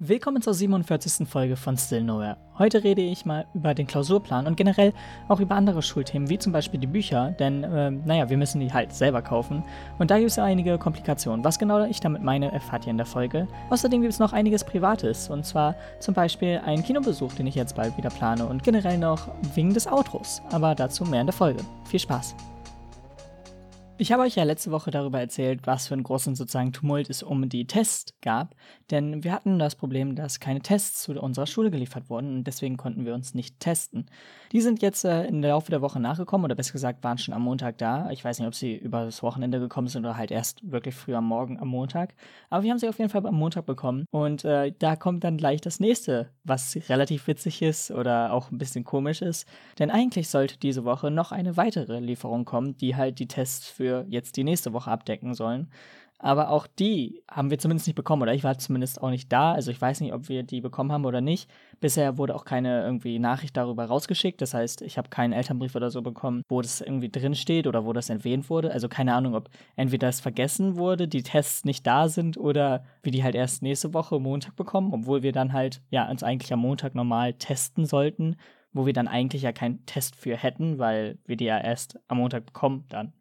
Willkommen zur 47. Folge von Still Nowhere. Heute rede ich mal über den Klausurplan und generell auch über andere Schulthemen, wie zum Beispiel die Bücher, denn, äh, naja, wir müssen die halt selber kaufen. Und da gibt es ja einige Komplikationen. Was genau ich damit meine, erfahrt ihr in der Folge. Außerdem gibt es noch einiges Privates, und zwar zum Beispiel einen Kinobesuch, den ich jetzt bald wieder plane und generell noch wegen des Outros. Aber dazu mehr in der Folge. Viel Spaß! Ich habe euch ja letzte Woche darüber erzählt, was für einen großen sozusagen Tumult es um die Tests gab, denn wir hatten das Problem, dass keine Tests zu unserer Schule geliefert wurden und deswegen konnten wir uns nicht testen. Die sind jetzt äh, im Laufe der Woche nachgekommen oder besser gesagt waren schon am Montag da. Ich weiß nicht, ob sie über das Wochenende gekommen sind oder halt erst wirklich früh am Morgen am Montag, aber wir haben sie auf jeden Fall am Montag bekommen und äh, da kommt dann gleich das nächste, was relativ witzig ist oder auch ein bisschen komisch ist, denn eigentlich sollte diese Woche noch eine weitere Lieferung kommen, die halt die Tests für für jetzt die nächste Woche abdecken sollen. Aber auch die haben wir zumindest nicht bekommen, oder ich war zumindest auch nicht da. Also ich weiß nicht, ob wir die bekommen haben oder nicht. Bisher wurde auch keine irgendwie Nachricht darüber rausgeschickt. Das heißt, ich habe keinen Elternbrief oder so bekommen, wo das irgendwie drin steht oder wo das erwähnt wurde. Also keine Ahnung, ob entweder das vergessen wurde, die Tests nicht da sind oder wir die halt erst nächste Woche Montag bekommen, obwohl wir dann halt ja uns eigentlich am Montag normal testen sollten, wo wir dann eigentlich ja keinen Test für hätten, weil wir die ja erst am Montag bekommen dann.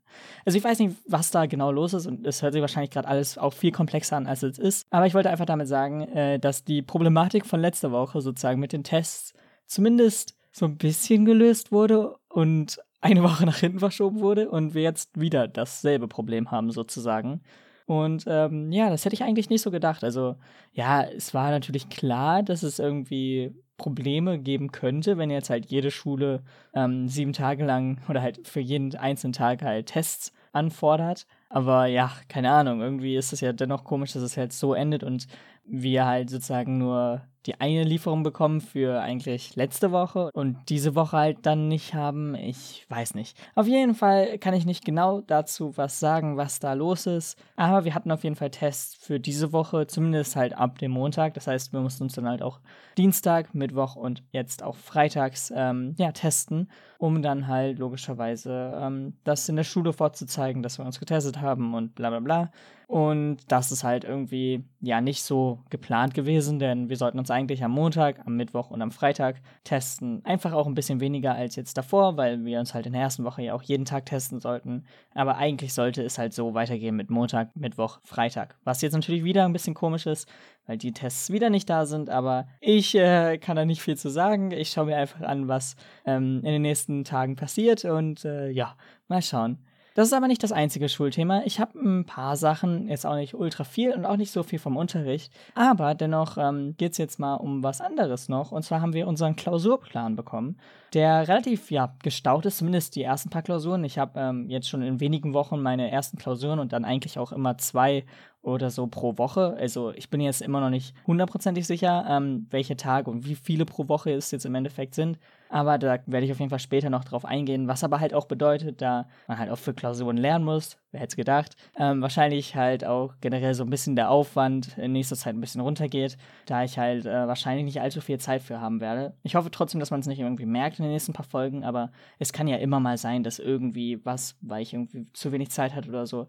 Also ich weiß nicht, was da genau los ist und es hört sich wahrscheinlich gerade alles auch viel komplexer an, als es ist. Aber ich wollte einfach damit sagen, äh, dass die Problematik von letzter Woche sozusagen mit den Tests zumindest so ein bisschen gelöst wurde und eine Woche nach hinten verschoben wurde und wir jetzt wieder dasselbe Problem haben sozusagen. Und ähm, ja, das hätte ich eigentlich nicht so gedacht. Also ja, es war natürlich klar, dass es irgendwie Probleme geben könnte, wenn jetzt halt jede Schule ähm, sieben Tage lang oder halt für jeden einzelnen Tag halt Tests anfordert. Aber ja, keine Ahnung, irgendwie ist es ja dennoch komisch, dass es halt so endet und wir halt sozusagen nur die eine Lieferung bekommen für eigentlich letzte Woche und diese Woche halt dann nicht haben. Ich weiß nicht. Auf jeden Fall kann ich nicht genau dazu was sagen, was da los ist. Aber wir hatten auf jeden Fall Tests für diese Woche, zumindest halt ab dem Montag. Das heißt, wir mussten uns dann halt auch Dienstag, Mittwoch und jetzt auch freitags ähm, ja, testen, um dann halt logischerweise ähm, das in der Schule vorzuzeigen, dass wir uns getestet haben und bla bla bla. Und das ist halt irgendwie ja nicht so geplant gewesen, denn wir sollten uns eigentlich am Montag, am Mittwoch und am Freitag testen. Einfach auch ein bisschen weniger als jetzt davor, weil wir uns halt in der ersten Woche ja auch jeden Tag testen sollten. Aber eigentlich sollte es halt so weitergehen mit Montag, Mittwoch, Freitag. Was jetzt natürlich wieder ein bisschen komisch ist, weil die Tests wieder nicht da sind, aber ich äh, kann da nicht viel zu sagen. Ich schaue mir einfach an, was ähm, in den nächsten Tagen passiert und äh, ja, mal schauen. Das ist aber nicht das einzige Schulthema. Ich habe ein paar Sachen, jetzt auch nicht ultra viel und auch nicht so viel vom Unterricht. Aber dennoch ähm, geht es jetzt mal um was anderes noch. Und zwar haben wir unseren Klausurplan bekommen, der relativ ja, gestaut ist, zumindest die ersten paar Klausuren. Ich habe ähm, jetzt schon in wenigen Wochen meine ersten Klausuren und dann eigentlich auch immer zwei oder so pro Woche. Also ich bin jetzt immer noch nicht hundertprozentig sicher, ähm, welche Tage und wie viele pro Woche es jetzt im Endeffekt sind. Aber da werde ich auf jeden Fall später noch drauf eingehen, was aber halt auch bedeutet, da man halt auch für Klausuren lernen muss, wer hätte es gedacht, ähm, wahrscheinlich halt auch generell so ein bisschen der Aufwand in nächster Zeit ein bisschen runtergeht, da ich halt äh, wahrscheinlich nicht allzu viel Zeit für haben werde. Ich hoffe trotzdem, dass man es nicht irgendwie merkt in den nächsten paar Folgen, aber es kann ja immer mal sein, dass irgendwie was, weil ich irgendwie zu wenig Zeit hatte oder so,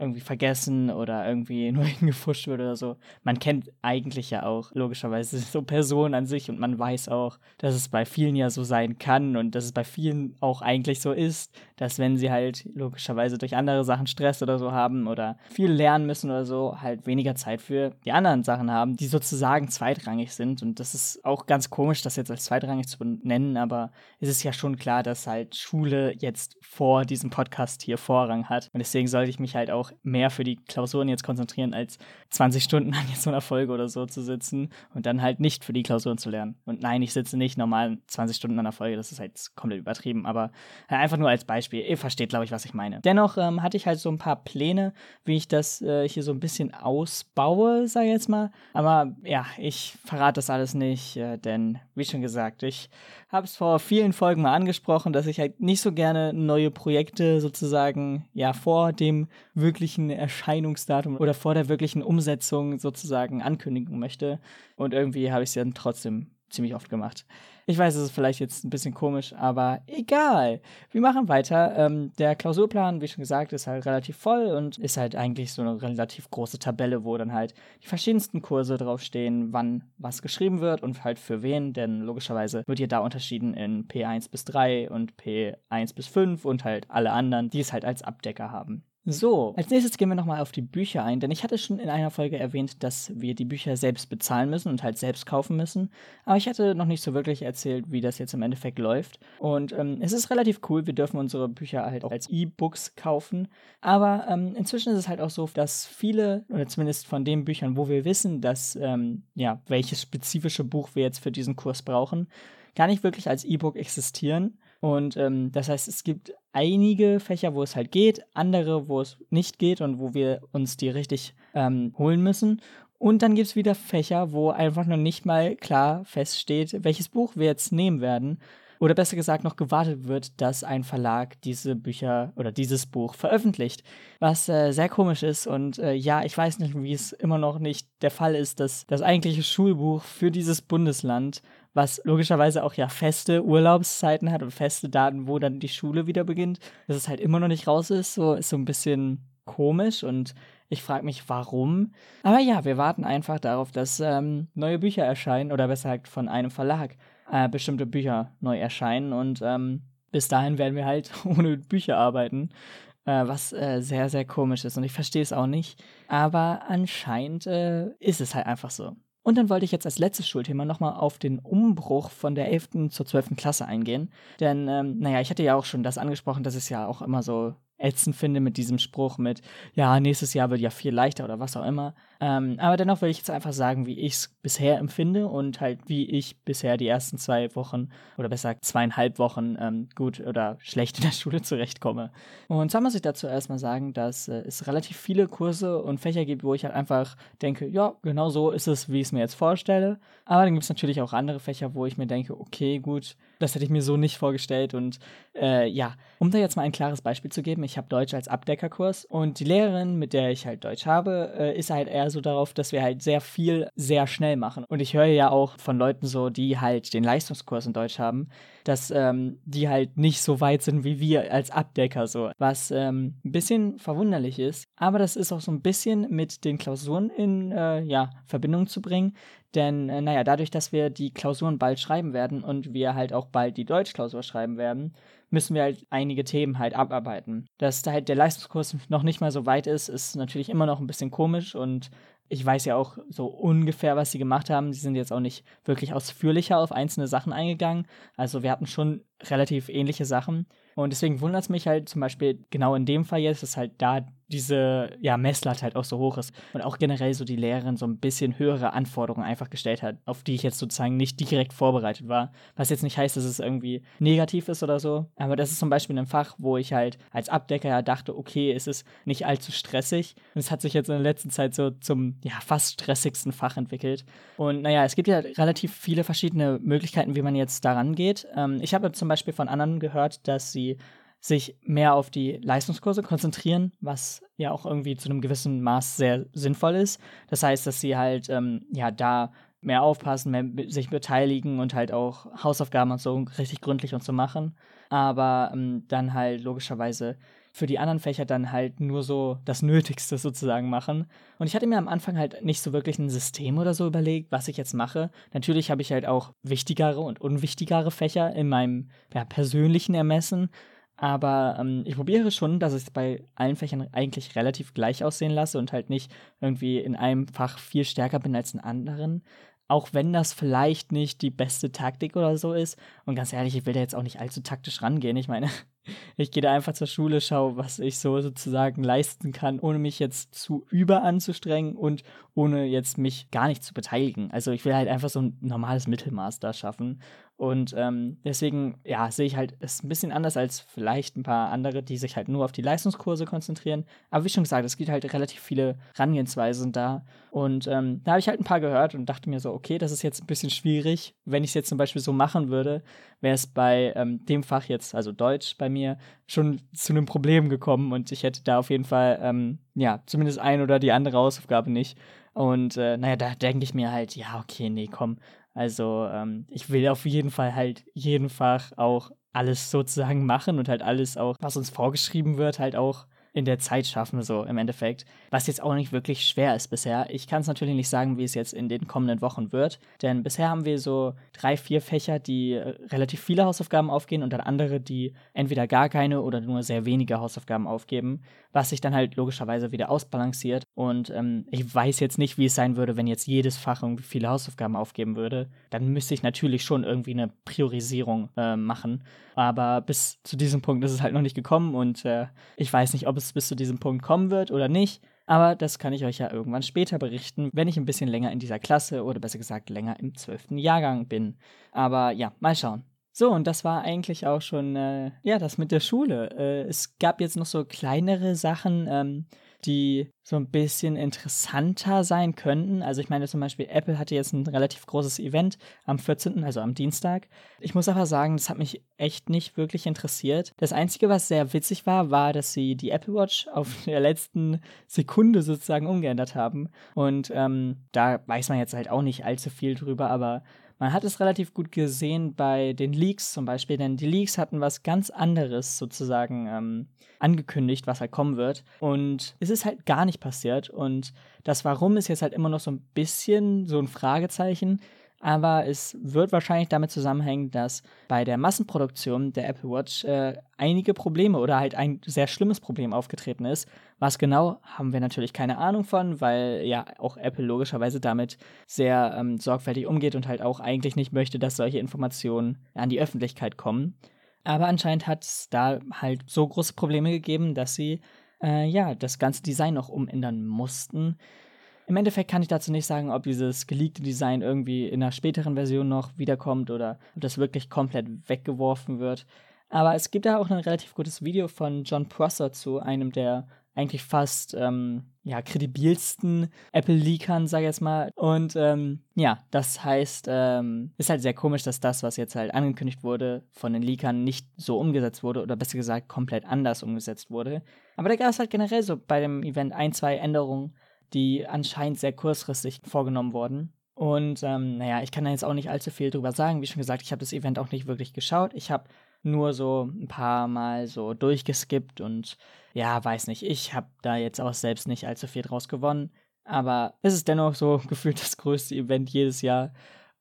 irgendwie vergessen oder irgendwie nur hingefuscht wird oder so. Man kennt eigentlich ja auch logischerweise so Personen an sich und man weiß auch, dass es bei vielen ja so sein kann und dass es bei vielen auch eigentlich so ist, dass wenn sie halt logischerweise durch andere Sachen Stress oder so haben oder viel lernen müssen oder so, halt weniger Zeit für die anderen Sachen haben, die sozusagen zweitrangig sind. Und das ist auch ganz komisch, das jetzt als zweitrangig zu benennen, aber es ist ja schon klar, dass halt Schule jetzt vor diesem Podcast hier Vorrang hat. Und deswegen sollte ich mich halt auch mehr für die Klausuren jetzt konzentrieren, als 20 Stunden an jetzt so einer Folge oder so zu sitzen und dann halt nicht für die Klausuren zu lernen. Und nein, ich sitze nicht normal 20 Stunden an der Folge, das ist halt komplett übertrieben, aber einfach nur als Beispiel. Ihr versteht, glaube ich, was ich meine. Dennoch ähm, hatte ich halt so ein paar Pläne, wie ich das äh, hier so ein bisschen ausbaue, sage ich jetzt mal. Aber ja, ich verrate das alles nicht, äh, denn wie schon gesagt, ich habe es vor vielen Folgen mal angesprochen, dass ich halt nicht so gerne neue Projekte sozusagen ja vor dem wirklichen Erscheinungsdatum oder vor der wirklichen Umsetzung sozusagen ankündigen möchte. Und irgendwie habe ich es dann trotzdem ziemlich oft gemacht. Ich weiß, es ist vielleicht jetzt ein bisschen komisch, aber egal. Wir machen weiter. Ähm, der Klausurplan, wie schon gesagt, ist halt relativ voll und ist halt eigentlich so eine relativ große Tabelle, wo dann halt die verschiedensten Kurse draufstehen, wann was geschrieben wird und halt für wen, denn logischerweise wird hier da unterschieden in P1 bis 3 und P1 bis 5 und halt alle anderen, die es halt als Abdecker haben. So, als nächstes gehen wir nochmal auf die Bücher ein, denn ich hatte schon in einer Folge erwähnt, dass wir die Bücher selbst bezahlen müssen und halt selbst kaufen müssen. Aber ich hatte noch nicht so wirklich erzählt, wie das jetzt im Endeffekt läuft. Und ähm, es ist relativ cool, wir dürfen unsere Bücher halt auch als E-Books kaufen. Aber ähm, inzwischen ist es halt auch so, dass viele, oder zumindest von den Büchern, wo wir wissen, dass, ähm, ja, welches spezifische Buch wir jetzt für diesen Kurs brauchen, gar nicht wirklich als E-Book existieren. Und ähm, das heißt, es gibt einige Fächer, wo es halt geht, andere, wo es nicht geht und wo wir uns die richtig ähm, holen müssen. Und dann gibt es wieder Fächer, wo einfach noch nicht mal klar feststeht, welches Buch wir jetzt nehmen werden. Oder besser gesagt, noch gewartet wird, dass ein Verlag diese Bücher oder dieses Buch veröffentlicht. Was äh, sehr komisch ist. Und äh, ja, ich weiß nicht, wie es immer noch nicht der Fall ist, dass das eigentliche Schulbuch für dieses Bundesland was logischerweise auch ja feste Urlaubszeiten hat und feste Daten, wo dann die Schule wieder beginnt, dass es halt immer noch nicht raus ist, so ist so ein bisschen komisch und ich frage mich, warum. Aber ja, wir warten einfach darauf, dass ähm, neue Bücher erscheinen oder besser gesagt von einem Verlag äh, bestimmte Bücher neu erscheinen und ähm, bis dahin werden wir halt ohne Bücher arbeiten, äh, was äh, sehr, sehr komisch ist und ich verstehe es auch nicht. Aber anscheinend äh, ist es halt einfach so. Und dann wollte ich jetzt als letztes Schulthema nochmal auf den Umbruch von der 11. zur 12. Klasse eingehen. Denn, ähm, naja, ich hatte ja auch schon das angesprochen, dass es ja auch immer so ätzend finde mit diesem Spruch mit, ja, nächstes Jahr wird ja viel leichter oder was auch immer. Ähm, aber dennoch will ich jetzt einfach sagen, wie ich es bisher empfinde und halt wie ich bisher die ersten zwei Wochen oder besser zweieinhalb Wochen ähm, gut oder schlecht in der Schule zurechtkomme. Und zwar muss ich dazu erstmal sagen, dass äh, es relativ viele Kurse und Fächer gibt, wo ich halt einfach denke, ja, genau so ist es, wie ich es mir jetzt vorstelle. Aber dann gibt es natürlich auch andere Fächer, wo ich mir denke, okay, gut, das hätte ich mir so nicht vorgestellt. Und äh, ja, um da jetzt mal ein klares Beispiel zu geben, ich habe Deutsch als Abdeckerkurs und die Lehrerin, mit der ich halt Deutsch habe, äh, ist halt eher so darauf, dass wir halt sehr viel sehr schnell machen. Und ich höre ja auch von Leuten so, die halt den Leistungskurs in Deutsch haben, dass ähm, die halt nicht so weit sind wie wir als Abdecker so, was ähm, ein bisschen verwunderlich ist. Aber das ist auch so ein bisschen mit den Klausuren in äh, ja, Verbindung zu bringen, denn, äh, naja, dadurch, dass wir die Klausuren bald schreiben werden und wir halt auch bald die Deutschklausur schreiben werden, müssen wir halt einige Themen halt abarbeiten. Dass da halt der Leistungskurs noch nicht mal so weit ist, ist natürlich immer noch ein bisschen komisch und ich weiß ja auch so ungefähr, was sie gemacht haben. Sie sind jetzt auch nicht wirklich ausführlicher auf einzelne Sachen eingegangen. Also wir hatten schon relativ ähnliche Sachen. Und deswegen wundert es mich halt zum Beispiel genau in dem Fall jetzt, dass halt da diese ja, Messlatte halt auch so hoch ist und auch generell so die Lehrerin so ein bisschen höhere Anforderungen einfach gestellt hat, auf die ich jetzt sozusagen nicht direkt vorbereitet war. Was jetzt nicht heißt, dass es irgendwie negativ ist oder so, aber das ist zum Beispiel ein Fach, wo ich halt als Abdecker ja dachte, okay, es ist nicht allzu stressig und es hat sich jetzt in der letzten Zeit so zum ja fast stressigsten Fach entwickelt. Und naja, es gibt ja relativ viele verschiedene Möglichkeiten, wie man jetzt daran geht. Ähm, ich habe zum Beispiel von anderen gehört, dass sie sich mehr auf die Leistungskurse konzentrieren, was ja auch irgendwie zu einem gewissen Maß sehr sinnvoll ist. Das heißt, dass sie halt ähm, ja da mehr aufpassen, mehr sich beteiligen und halt auch Hausaufgaben und so richtig gründlich und so machen. Aber ähm, dann halt logischerweise für die anderen Fächer dann halt nur so das Nötigste sozusagen machen. Und ich hatte mir am Anfang halt nicht so wirklich ein System oder so überlegt, was ich jetzt mache. Natürlich habe ich halt auch wichtigere und unwichtigere Fächer in meinem ja, persönlichen Ermessen. Aber ähm, ich probiere schon, dass ich es bei allen Fächern eigentlich relativ gleich aussehen lasse und halt nicht irgendwie in einem Fach viel stärker bin als in anderen. Auch wenn das vielleicht nicht die beste Taktik oder so ist. Und ganz ehrlich, ich will da jetzt auch nicht allzu taktisch rangehen. Ich meine, ich gehe da einfach zur Schule, schaue, was ich so sozusagen leisten kann, ohne mich jetzt zu über anzustrengen und ohne jetzt mich gar nicht zu beteiligen. Also ich will halt einfach so ein normales Mittelmaß da schaffen. Und ähm, deswegen, ja, sehe ich halt es ein bisschen anders als vielleicht ein paar andere, die sich halt nur auf die Leistungskurse konzentrieren. Aber wie schon gesagt, es gibt halt relativ viele Rangehensweisen da. Und ähm, da habe ich halt ein paar gehört und dachte mir so, okay, das ist jetzt ein bisschen schwierig. Wenn ich es jetzt zum Beispiel so machen würde, wäre es bei ähm, dem Fach jetzt, also Deutsch bei mir, schon zu einem Problem gekommen und ich hätte da auf jeden Fall, ähm, ja, zumindest ein oder die andere Hausaufgabe nicht Und äh, naja, da denke ich mir halt, ja, okay, nee, komm. Also ähm, ich will auf jeden Fall halt jeden Fach auch alles sozusagen machen und halt alles auch, was uns vorgeschrieben wird, halt auch in der Zeit schaffen, so im Endeffekt. Was jetzt auch nicht wirklich schwer ist bisher. Ich kann es natürlich nicht sagen, wie es jetzt in den kommenden Wochen wird, denn bisher haben wir so drei, vier Fächer, die äh, relativ viele Hausaufgaben aufgehen und dann andere, die entweder gar keine oder nur sehr wenige Hausaufgaben aufgeben, was sich dann halt logischerweise wieder ausbalanciert. Und ähm, ich weiß jetzt nicht, wie es sein würde, wenn jetzt jedes Fach irgendwie viele Hausaufgaben aufgeben würde. Dann müsste ich natürlich schon irgendwie eine Priorisierung äh, machen. Aber bis zu diesem Punkt ist es halt noch nicht gekommen und äh, ich weiß nicht, ob es bis zu diesem Punkt kommen wird oder nicht. Aber das kann ich euch ja irgendwann später berichten, wenn ich ein bisschen länger in dieser Klasse oder besser gesagt länger im zwölften Jahrgang bin. Aber ja, mal schauen. So, und das war eigentlich auch schon, äh, ja, das mit der Schule. Äh, es gab jetzt noch so kleinere Sachen. Ähm, die so ein bisschen interessanter sein könnten. Also ich meine zum Beispiel, Apple hatte jetzt ein relativ großes Event am 14., also am Dienstag. Ich muss aber sagen, das hat mich echt nicht wirklich interessiert. Das Einzige, was sehr witzig war, war, dass sie die Apple Watch auf der letzten Sekunde sozusagen umgeändert haben. Und ähm, da weiß man jetzt halt auch nicht allzu viel drüber, aber man hat es relativ gut gesehen bei den Leaks zum Beispiel, denn die Leaks hatten was ganz anderes sozusagen ähm, angekündigt, was halt kommen wird. Und es ist halt gar nicht passiert. Und das Warum ist jetzt halt immer noch so ein bisschen so ein Fragezeichen. Aber es wird wahrscheinlich damit zusammenhängen, dass bei der Massenproduktion der Apple Watch äh, einige Probleme oder halt ein sehr schlimmes Problem aufgetreten ist. Was genau, haben wir natürlich keine Ahnung von, weil ja auch Apple logischerweise damit sehr ähm, sorgfältig umgeht und halt auch eigentlich nicht möchte, dass solche Informationen an die Öffentlichkeit kommen. Aber anscheinend hat es da halt so große Probleme gegeben, dass sie äh, ja das ganze Design noch umändern mussten. Im Endeffekt kann ich dazu nicht sagen, ob dieses geleakte Design irgendwie in einer späteren Version noch wiederkommt oder ob das wirklich komplett weggeworfen wird. Aber es gibt da auch ein relativ gutes Video von John Prosser zu einem der eigentlich fast ähm, ja, kredibilsten Apple-Leakern, sag ich jetzt mal. Und ähm, ja, das heißt, ähm, ist halt sehr komisch, dass das, was jetzt halt angekündigt wurde, von den Leakern nicht so umgesetzt wurde oder besser gesagt komplett anders umgesetzt wurde. Aber da gab es halt generell so bei dem Event ein, zwei Änderungen, die anscheinend sehr kurzfristig vorgenommen wurden. Und ähm, naja, ich kann da jetzt auch nicht allzu viel drüber sagen. Wie schon gesagt, ich habe das Event auch nicht wirklich geschaut. Ich habe nur so ein paar Mal so durchgeskippt und ja, weiß nicht. Ich habe da jetzt auch selbst nicht allzu viel draus gewonnen. Aber es ist dennoch so gefühlt das größte Event jedes Jahr,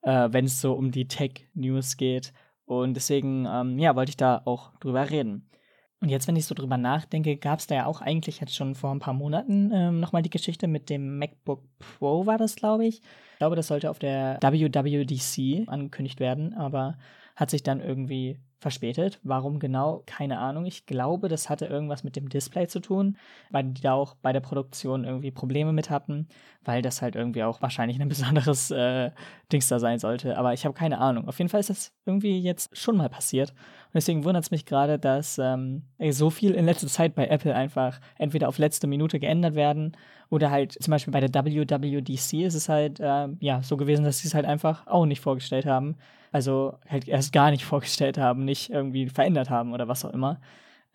äh, wenn es so um die Tech-News geht. Und deswegen, ähm, ja, wollte ich da auch drüber reden. Und jetzt, wenn ich so drüber nachdenke, gab es da ja auch eigentlich jetzt schon vor ein paar Monaten ähm, nochmal die Geschichte mit dem MacBook Pro, war das, glaube ich. Ich glaube, das sollte auf der WWDC angekündigt werden, aber hat sich dann irgendwie verspätet. Warum genau? Keine Ahnung. Ich glaube, das hatte irgendwas mit dem Display zu tun, weil die da auch bei der Produktion irgendwie Probleme mit hatten, weil das halt irgendwie auch wahrscheinlich ein besonderes äh, Dings da sein sollte. Aber ich habe keine Ahnung. Auf jeden Fall ist das irgendwie jetzt schon mal passiert. Und deswegen wundert es mich gerade, dass ähm, so viel in letzter Zeit bei Apple einfach entweder auf letzte Minute geändert werden oder halt zum Beispiel bei der WWDC ist es halt äh, ja so gewesen, dass sie es halt einfach auch nicht vorgestellt haben also halt erst gar nicht vorgestellt haben, nicht irgendwie verändert haben oder was auch immer.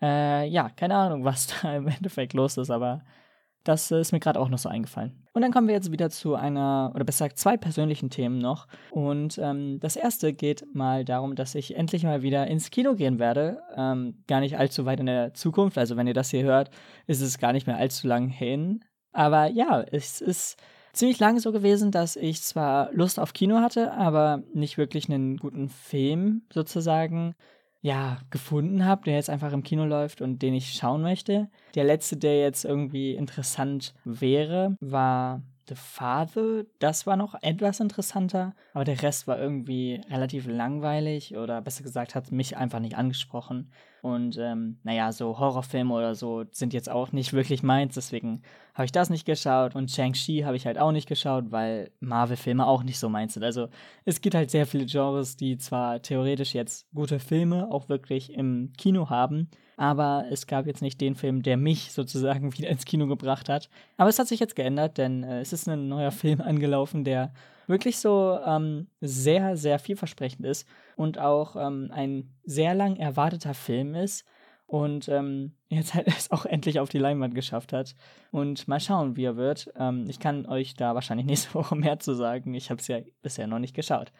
Äh, ja, keine Ahnung, was da im Endeffekt los ist, aber das ist mir gerade auch noch so eingefallen. Und dann kommen wir jetzt wieder zu einer, oder besser gesagt, zwei persönlichen Themen noch. Und ähm, das erste geht mal darum, dass ich endlich mal wieder ins Kino gehen werde. Ähm, gar nicht allzu weit in der Zukunft. Also, wenn ihr das hier hört, ist es gar nicht mehr allzu lang hin. Aber ja, es ist ziemlich lange so gewesen, dass ich zwar Lust auf Kino hatte, aber nicht wirklich einen guten Film sozusagen ja, gefunden habe, der jetzt einfach im Kino läuft und den ich schauen möchte. Der letzte, der jetzt irgendwie interessant wäre, war The Father. Das war noch etwas interessanter, aber der Rest war irgendwie relativ langweilig oder besser gesagt hat mich einfach nicht angesprochen. Und ähm, naja, so Horrorfilme oder so sind jetzt auch nicht wirklich meins, deswegen habe ich das nicht geschaut. Und Shang-Chi habe ich halt auch nicht geschaut, weil Marvel-Filme auch nicht so meins sind. Also es gibt halt sehr viele Genres, die zwar theoretisch jetzt gute Filme auch wirklich im Kino haben, aber es gab jetzt nicht den Film, der mich sozusagen wieder ins Kino gebracht hat. Aber es hat sich jetzt geändert, denn äh, es ist ein neuer Film angelaufen, der wirklich so ähm, sehr, sehr vielversprechend ist und auch ähm, ein sehr lang erwarteter Film ist. und ähm, jetzt halt es auch endlich auf die Leinwand geschafft hat. Und mal schauen, wie er wird. Ähm, ich kann euch da wahrscheinlich nächste Woche mehr zu sagen. Ich habe es ja bisher noch nicht geschaut.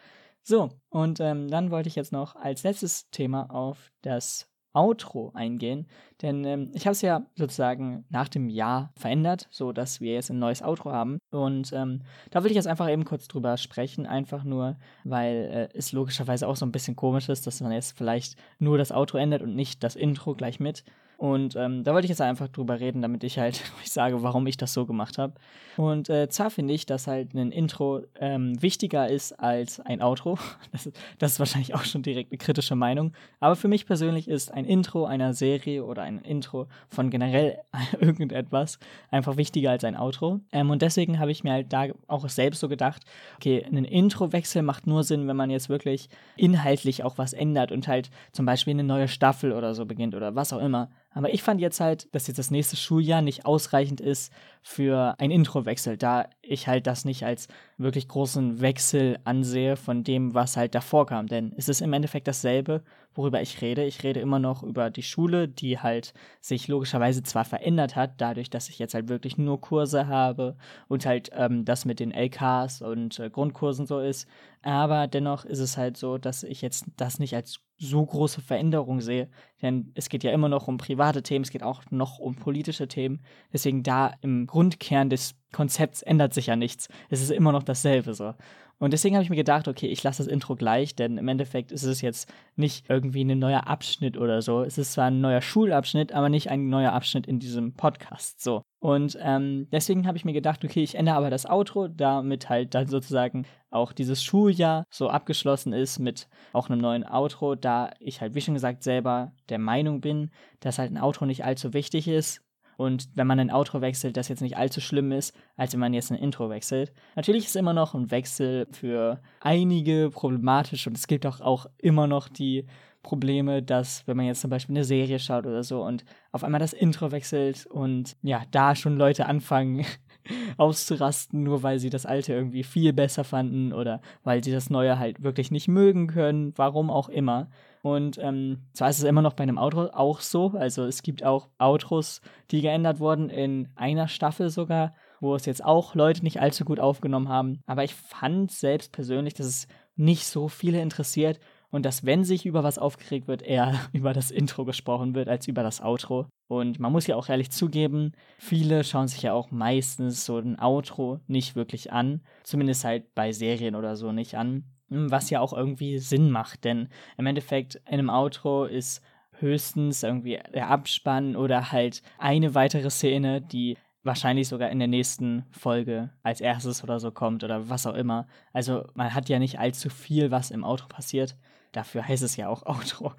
So, und ähm, dann wollte ich jetzt noch als letztes Thema auf das Outro eingehen, denn ähm, ich habe es ja sozusagen nach dem Jahr verändert, so dass wir jetzt ein neues Outro haben und ähm, da will ich jetzt einfach eben kurz drüber sprechen, einfach nur, weil äh, es logischerweise auch so ein bisschen komisch ist, dass man jetzt vielleicht nur das Outro ändert und nicht das Intro gleich mit. Und ähm, da wollte ich jetzt einfach drüber reden, damit ich halt ich sage, warum ich das so gemacht habe. Und äh, zwar finde ich, dass halt ein Intro ähm, wichtiger ist als ein Outro. Das, das, ist wahrscheinlich auch schon direkt eine kritische Meinung. Aber für mich persönlich ist ein Intro einer Serie oder ein Intro von generell irgendetwas einfach wichtiger als ein Outro. Ähm, und deswegen habe ich mir halt da auch selbst so gedacht, okay, ein Intro-Wechsel macht nur Sinn, wenn man jetzt wirklich inhaltlich auch was ändert und halt zum Beispiel eine neue Staffel oder so beginnt oder was auch immer. Aber ich fand jetzt halt, dass jetzt das nächste Schuljahr nicht ausreichend ist für ein Introwechsel, da ich halt das nicht als wirklich großen Wechsel ansehe von dem, was halt davor kam. Denn es ist im Endeffekt dasselbe, worüber ich rede. Ich rede immer noch über die Schule, die halt sich logischerweise zwar verändert hat, dadurch, dass ich jetzt halt wirklich nur Kurse habe und halt ähm, das mit den LKs und äh, Grundkursen so ist. Aber dennoch ist es halt so, dass ich jetzt das nicht als so große Veränderung sehe. Denn es geht ja immer noch um private Themen, es geht auch noch um politische Themen. Deswegen da im Grundkern des Konzepts ändert sich ja nichts. Es ist immer noch dasselbe so. Und deswegen habe ich mir gedacht, okay, ich lasse das Intro gleich, denn im Endeffekt ist es jetzt nicht irgendwie ein neuer Abschnitt oder so. Es ist zwar ein neuer Schulabschnitt, aber nicht ein neuer Abschnitt in diesem Podcast. So. Und ähm, deswegen habe ich mir gedacht, okay, ich ändere aber das Outro, damit halt dann sozusagen auch dieses Schuljahr so abgeschlossen ist mit auch einem neuen Outro, da ich halt, wie schon gesagt, selber der Meinung bin, dass halt ein Outro nicht allzu wichtig ist, und wenn man ein Outro wechselt, das jetzt nicht allzu schlimm ist, als wenn man jetzt ein Intro wechselt. Natürlich ist immer noch ein Wechsel für einige problematisch und es gibt auch, auch immer noch die Probleme, dass wenn man jetzt zum Beispiel eine Serie schaut oder so und auf einmal das Intro wechselt und ja, da schon Leute anfangen auszurasten, nur weil sie das alte irgendwie viel besser fanden oder weil sie das neue halt wirklich nicht mögen können, warum auch immer. Und ähm, zwar ist es immer noch bei einem Outro auch so. Also es gibt auch Outros, die geändert wurden in einer Staffel sogar, wo es jetzt auch Leute nicht allzu gut aufgenommen haben. Aber ich fand selbst persönlich, dass es nicht so viele interessiert und dass, wenn sich über was aufgeregt wird, eher über das Intro gesprochen wird als über das Outro. Und man muss ja auch ehrlich zugeben, viele schauen sich ja auch meistens so ein Outro nicht wirklich an. Zumindest halt bei Serien oder so nicht an. Hm, was ja auch irgendwie Sinn macht, denn im Endeffekt in einem Outro ist höchstens irgendwie der Abspann oder halt eine weitere Szene, die wahrscheinlich sogar in der nächsten Folge als erstes oder so kommt oder was auch immer. Also man hat ja nicht allzu viel, was im Outro passiert. Dafür heißt es ja auch Outro.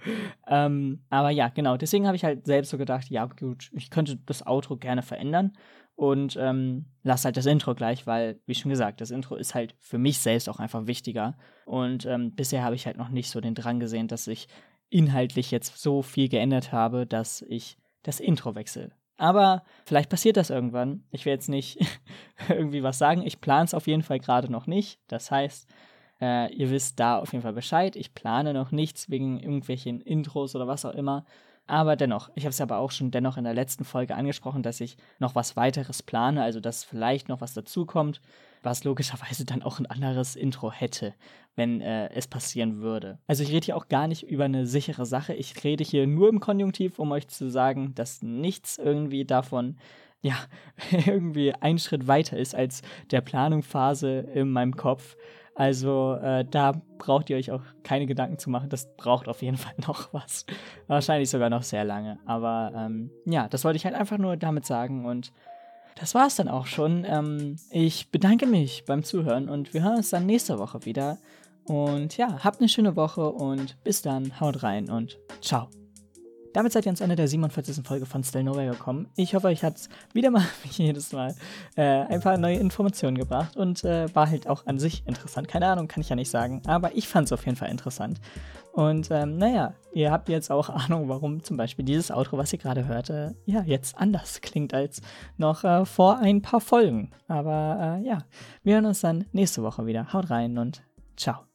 ähm, aber ja, genau. Deswegen habe ich halt selbst so gedacht, ja gut, ich könnte das Outro gerne verändern und ähm, lass halt das Intro gleich, weil, wie schon gesagt, das Intro ist halt für mich selbst auch einfach wichtiger. Und ähm, bisher habe ich halt noch nicht so den Drang gesehen, dass ich inhaltlich jetzt so viel geändert habe, dass ich das Intro wechsle. Aber vielleicht passiert das irgendwann. Ich will jetzt nicht irgendwie was sagen. Ich plane es auf jeden Fall gerade noch nicht. Das heißt, äh, ihr wisst da auf jeden Fall Bescheid. Ich plane noch nichts wegen irgendwelchen Intros oder was auch immer. Aber dennoch, ich habe es aber auch schon dennoch in der letzten Folge angesprochen, dass ich noch was weiteres plane, also dass vielleicht noch was dazukommt, was logischerweise dann auch ein anderes Intro hätte, wenn äh, es passieren würde. Also ich rede hier auch gar nicht über eine sichere Sache, ich rede hier nur im Konjunktiv, um euch zu sagen, dass nichts irgendwie davon ja, irgendwie ein Schritt weiter ist als der Planungsphase in meinem Kopf. Also äh, da braucht ihr euch auch keine Gedanken zu machen. Das braucht auf jeden Fall noch was. Wahrscheinlich sogar noch sehr lange. Aber ähm, ja, das wollte ich halt einfach nur damit sagen. Und das war es dann auch schon. Ähm, ich bedanke mich beim Zuhören und wir hören uns dann nächste Woche wieder. Und ja, habt eine schöne Woche und bis dann. Haut rein und ciao. Damit seid ihr ans Ende der 47. Folge von Still Nowhere gekommen. Ich hoffe, euch hat es wieder mal, wie jedes Mal, äh, ein paar neue Informationen gebracht und äh, war halt auch an sich interessant. Keine Ahnung, kann ich ja nicht sagen, aber ich fand es auf jeden Fall interessant. Und ähm, naja, ihr habt jetzt auch Ahnung, warum zum Beispiel dieses Outro, was ihr gerade hörte, ja, jetzt anders klingt als noch äh, vor ein paar Folgen. Aber äh, ja, wir hören uns dann nächste Woche wieder. Haut rein und ciao.